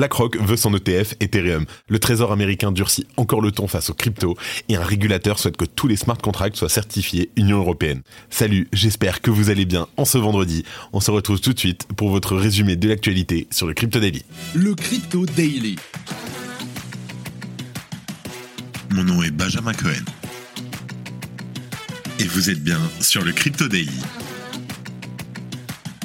BlackRock veut son ETF Ethereum. Le trésor américain durcit encore le ton face aux cryptos et un régulateur souhaite que tous les smart contracts soient certifiés Union européenne. Salut, j'espère que vous allez bien en ce vendredi. On se retrouve tout de suite pour votre résumé de l'actualité sur le Crypto Daily. Le Crypto Daily. Mon nom est Benjamin Cohen. Et vous êtes bien sur le Crypto Daily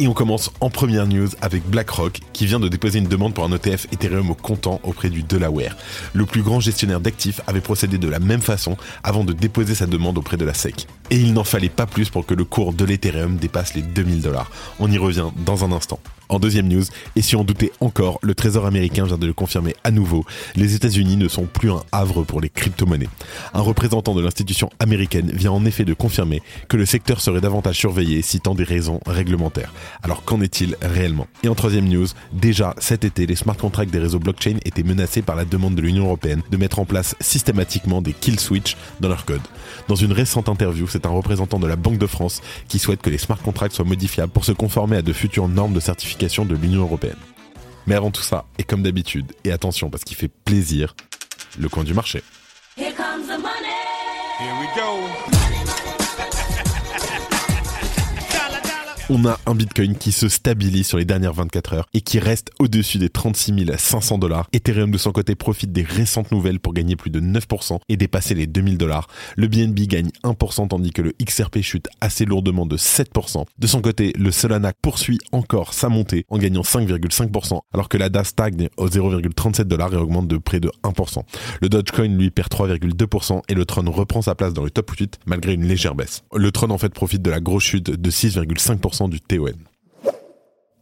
Et on commence en première news avec BlackRock qui vient de déposer une demande pour un ETF Ethereum au comptant auprès du Delaware. Le plus grand gestionnaire d'actifs avait procédé de la même façon avant de déposer sa demande auprès de la SEC. Et il n'en fallait pas plus pour que le cours de l'Ethereum dépasse les 2000 dollars. On y revient dans un instant. En deuxième news, et si on doutait encore, le Trésor américain vient de le confirmer à nouveau, les États-Unis ne sont plus un havre pour les crypto-monnaies. Un représentant de l'institution américaine vient en effet de confirmer que le secteur serait davantage surveillé citant des raisons réglementaires. Alors qu'en est-il réellement? Et en troisième news, déjà cet été, les smart contracts des réseaux blockchain étaient menacés par la demande de l'Union européenne de mettre en place systématiquement des kill switch dans leur code. Dans une récente interview, c'est un représentant de la Banque de France qui souhaite que les smart contracts soient modifiables pour se conformer à de futures normes de certification de l'Union européenne. Mais avant tout ça, et comme d'habitude, et attention parce qu'il fait plaisir, le coin du marché. Here comes the money. Here we go. On a un Bitcoin qui se stabilise sur les dernières 24 heures et qui reste au-dessus des 36 500 dollars. Ethereum de son côté profite des récentes nouvelles pour gagner plus de 9% et dépasser les 2000 dollars. Le BNB gagne 1% tandis que le XRP chute assez lourdement de 7%. De son côté, le Solana poursuit encore sa montée en gagnant 5,5% alors que la DAS stagne au 0,37 dollars et augmente de près de 1%. Le Dogecoin lui perd 3,2% et le Tron reprend sa place dans le top 8 malgré une légère baisse. Le Tron en fait profite de la grosse chute de 6,5% du TON.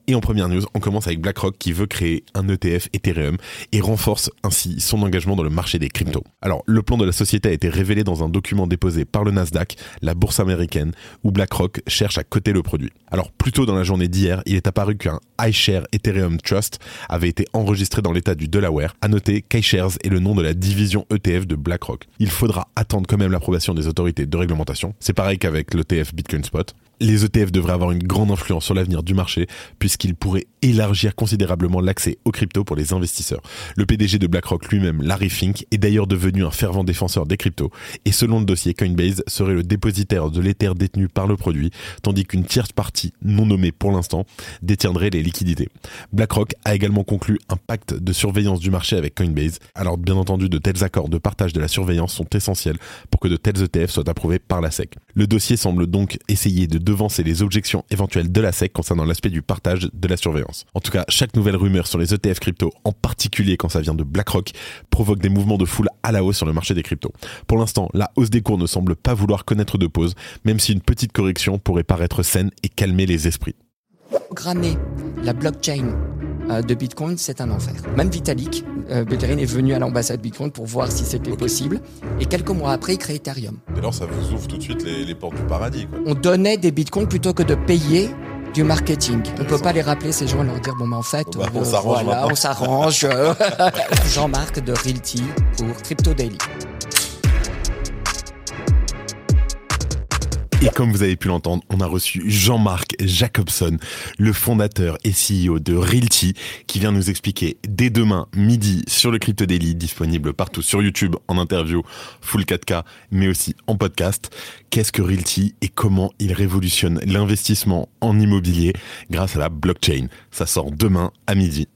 Et en première news, on commence avec BlackRock qui veut créer un ETF Ethereum et renforce ainsi son engagement dans le marché des cryptos. Alors, le plan de la société a été révélé dans un document déposé par le Nasdaq, la bourse américaine, où BlackRock cherche à coter le produit. Alors, plus tôt dans la journée d'hier, il est apparu qu'un iShare Ethereum Trust avait été enregistré dans l'état du Delaware. À noter qu'iShares est le nom de la division ETF de BlackRock. Il faudra attendre quand même l'approbation des autorités de réglementation. C'est pareil qu'avec l'ETF Bitcoin Spot les ETF devraient avoir une grande influence sur l'avenir du marché puisqu'ils pourraient élargir considérablement l'accès aux cryptos pour les investisseurs. Le PDG de BlackRock lui-même, Larry Fink, est d'ailleurs devenu un fervent défenseur des cryptos et selon le dossier, Coinbase serait le dépositaire de l'Ether détenu par le produit tandis qu'une tierce partie, non nommée pour l'instant, détiendrait les liquidités. BlackRock a également conclu un pacte de surveillance du marché avec Coinbase. Alors bien entendu, de tels accords de partage de la surveillance sont essentiels pour que de tels ETF soient approuvés par la SEC. Le dossier semble donc essayer de devancer les objections éventuelles de la SEC concernant l'aspect du partage de la surveillance. En tout cas, chaque nouvelle rumeur sur les ETF crypto, en particulier quand ça vient de BlackRock, provoque des mouvements de foule à la hausse sur le marché des cryptos. Pour l'instant, la hausse des cours ne semble pas vouloir connaître de pause, même si une petite correction pourrait paraître saine et calmer les esprits. Programmer la blockchain euh, de Bitcoin, c'est un enfer. Même Vitalik euh, Buterin est venu à l'ambassade Bitcoin pour voir si c'était possible. Et quelques mois après, il crée Ethereum. Et alors, ça vous ouvre tout de suite les, portes du paradis. On donnait des Bitcoins plutôt que de payer du marketing. On peut pas les rappeler ces gens et leur dire bon mais en fait bah, on s'arrange voilà, on s'arrange. Jean-Marc de Realty pour Crypto Daily. Et comme vous avez pu l'entendre, on a reçu Jean-Marc Jacobson, le fondateur et CEO de Realty, qui vient nous expliquer dès demain midi sur le Crypto Daily, disponible partout sur YouTube en interview full 4K, mais aussi en podcast, qu'est-ce que Realty et comment il révolutionne l'investissement en immobilier grâce à la blockchain? Ça sort demain à midi.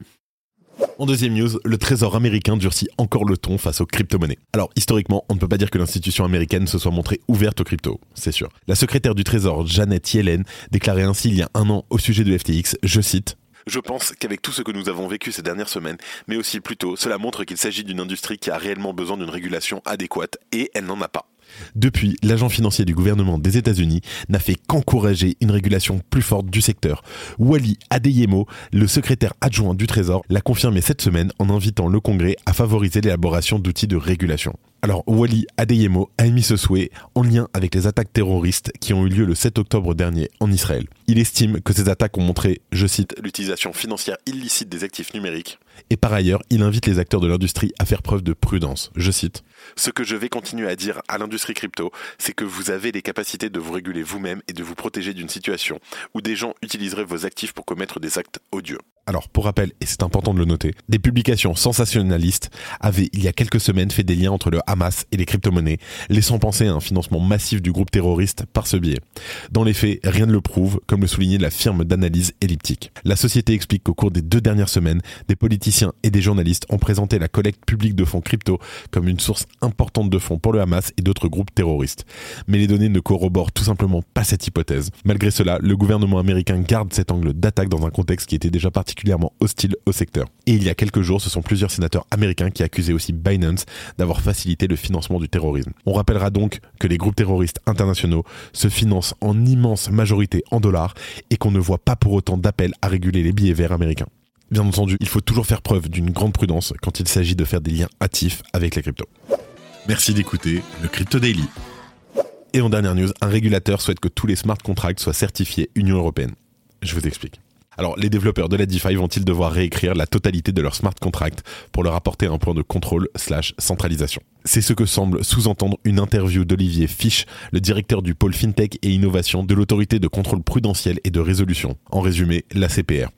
En deuxième news, le Trésor américain durcit encore le ton face aux crypto-monnaies. Alors, historiquement, on ne peut pas dire que l'institution américaine se soit montrée ouverte aux cryptos, c'est sûr. La secrétaire du Trésor, Janet Yellen, déclarait ainsi il y a un an au sujet de FTX, je cite, je pense qu'avec tout ce que nous avons vécu ces dernières semaines, mais aussi plutôt, cela montre qu'il s'agit d'une industrie qui a réellement besoin d'une régulation adéquate, et elle n'en a pas. Depuis, l'agent financier du gouvernement des États-Unis n'a fait qu'encourager une régulation plus forte du secteur. Wally Adeyemo, le secrétaire adjoint du Trésor, l'a confirmé cette semaine en invitant le Congrès à favoriser l'élaboration d'outils de régulation. Alors, Wally Adeyemo a émis ce souhait en lien avec les attaques terroristes qui ont eu lieu le 7 octobre dernier en Israël. Il estime que ces attaques ont montré, je cite, l'utilisation financière illicite des actifs numériques Et par ailleurs, il invite les acteurs de l'industrie à faire preuve de prudence. Je cite Ce que je vais continuer à dire à l'industrie crypto, c'est que vous avez les capacités de vous réguler vous-même et de vous protéger d'une situation où des gens utiliseraient vos actifs pour commettre des actes odieux. Alors, pour rappel, et c'est important de le noter, des publications sensationnalistes avaient, il y a quelques semaines, fait des liens entre le Hamas et les crypto-monnaies, laissant penser à un financement massif du groupe terroriste par ce biais. Dans les faits, rien ne le prouve, comme le soulignait la firme d'analyse elliptique. La société explique qu'au cours des deux dernières semaines, des politiciens et des journalistes ont présenté la collecte publique de fonds crypto comme une source importante de fonds pour le Hamas et d'autres groupes terroristes. Mais les données ne corroborent tout simplement pas cette hypothèse. Malgré cela, le gouvernement américain garde cet angle d'attaque dans un contexte qui était déjà parti particulièrement hostile au secteur. Et il y a quelques jours, ce sont plusieurs sénateurs américains qui accusaient aussi Binance d'avoir facilité le financement du terrorisme. On rappellera donc que les groupes terroristes internationaux se financent en immense majorité en dollars et qu'on ne voit pas pour autant d'appel à réguler les billets verts américains. Bien entendu, il faut toujours faire preuve d'une grande prudence quand il s'agit de faire des liens hâtifs avec les cryptos. Merci d'écouter le Crypto Daily. Et en dernière news, un régulateur souhaite que tous les smart contracts soient certifiés Union européenne. Je vous explique. Alors, les développeurs de la DeFi vont-ils devoir réécrire la totalité de leur smart contract pour leur apporter un point de contrôle slash centralisation? C'est ce que semble sous-entendre une interview d'Olivier Fisch, le directeur du pôle FinTech et Innovation de l'autorité de contrôle prudentiel et de résolution. En résumé, la CPR.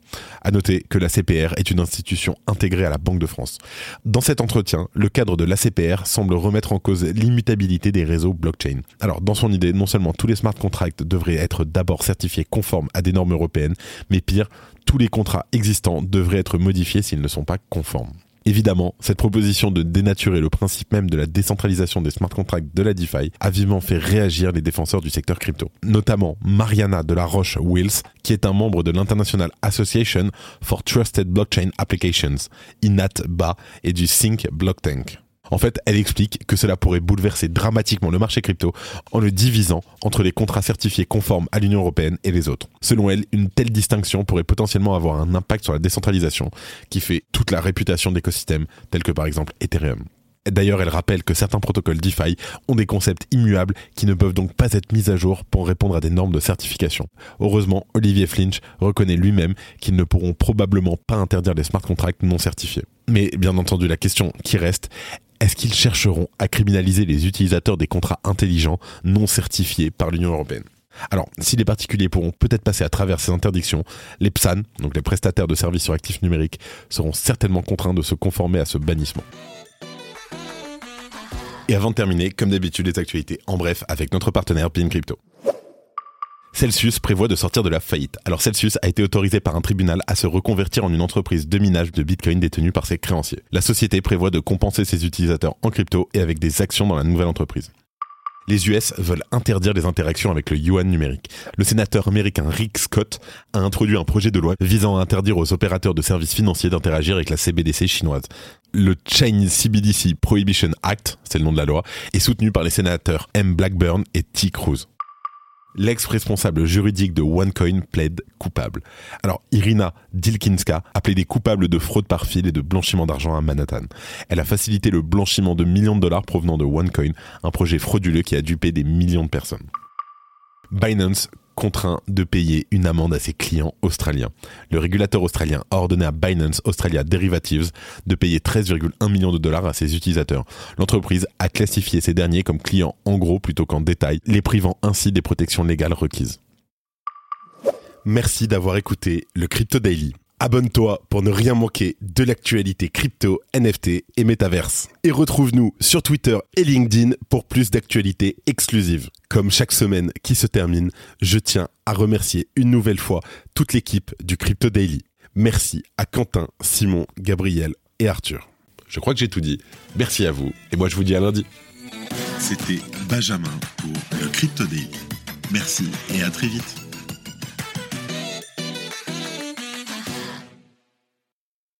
À noter que la CPR est une institution intégrée à la Banque de France. Dans cet entretien, le cadre de la CPR semble remettre en cause l'immutabilité des réseaux blockchain. Alors, dans son idée, non seulement tous les smart contracts devraient être d'abord certifiés conformes à des normes européennes, mais pire, tous les contrats existants devraient être modifiés s'ils ne sont pas conformes. Évidemment, cette proposition de dénaturer le principe même de la décentralisation des smart contracts de la DeFi a vivement fait réagir les défenseurs du secteur crypto. Notamment Mariana de la Roche Wills, qui est un membre de l'International Association for Trusted Blockchain Applications, INAT-BA, et du Sync Block Tank. En fait, elle explique que cela pourrait bouleverser dramatiquement le marché crypto en le divisant entre les contrats certifiés conformes à l'Union européenne et les autres. Selon elle, une telle distinction pourrait potentiellement avoir un impact sur la décentralisation qui fait toute la réputation d'écosystèmes tels que par exemple Ethereum. D'ailleurs, elle rappelle que certains protocoles DeFi ont des concepts immuables qui ne peuvent donc pas être mis à jour pour répondre à des normes de certification. Heureusement, Olivier Flinch reconnaît lui-même qu'ils ne pourront probablement pas interdire les smart contracts non certifiés. Mais bien entendu, la question qui reste est-ce qu'ils chercheront à criminaliser les utilisateurs des contrats intelligents non certifiés par l'Union européenne? Alors, si les particuliers pourront peut-être passer à travers ces interdictions, les PSAN, donc les prestataires de services sur actifs numériques, seront certainement contraints de se conformer à ce bannissement. Et avant de terminer, comme d'habitude, les actualités en bref avec notre partenaire Pin Crypto. Celsius prévoit de sortir de la faillite. Alors Celsius a été autorisé par un tribunal à se reconvertir en une entreprise de minage de Bitcoin détenue par ses créanciers. La société prévoit de compenser ses utilisateurs en crypto et avec des actions dans la nouvelle entreprise. Les US veulent interdire les interactions avec le yuan numérique. Le sénateur américain Rick Scott a introduit un projet de loi visant à interdire aux opérateurs de services financiers d'interagir avec la CBDC chinoise. Le Chinese CBDC Prohibition Act, c'est le nom de la loi, est soutenu par les sénateurs M. Blackburn et T. Cruz l'ex-responsable juridique de OneCoin plaide coupable. Alors, Irina Dilkinska a plaidé coupable de fraude par fil et de blanchiment d'argent à Manhattan. Elle a facilité le blanchiment de millions de dollars provenant de OneCoin, un projet frauduleux qui a dupé des millions de personnes. Binance contraint de payer une amende à ses clients australiens. Le régulateur australien a ordonné à Binance Australia Derivatives de payer 13,1 millions de dollars à ses utilisateurs. L'entreprise a classifié ces derniers comme clients en gros plutôt qu'en détail, les privant ainsi des protections légales requises. Merci d'avoir écouté le Crypto Daily. Abonne-toi pour ne rien manquer de l'actualité crypto, NFT et métaverse. Et retrouve-nous sur Twitter et LinkedIn pour plus d'actualités exclusives. Comme chaque semaine qui se termine, je tiens à remercier une nouvelle fois toute l'équipe du Crypto Daily. Merci à Quentin, Simon, Gabriel et Arthur. Je crois que j'ai tout dit. Merci à vous et moi je vous dis à lundi. C'était Benjamin pour le Crypto Daily. Merci et à très vite.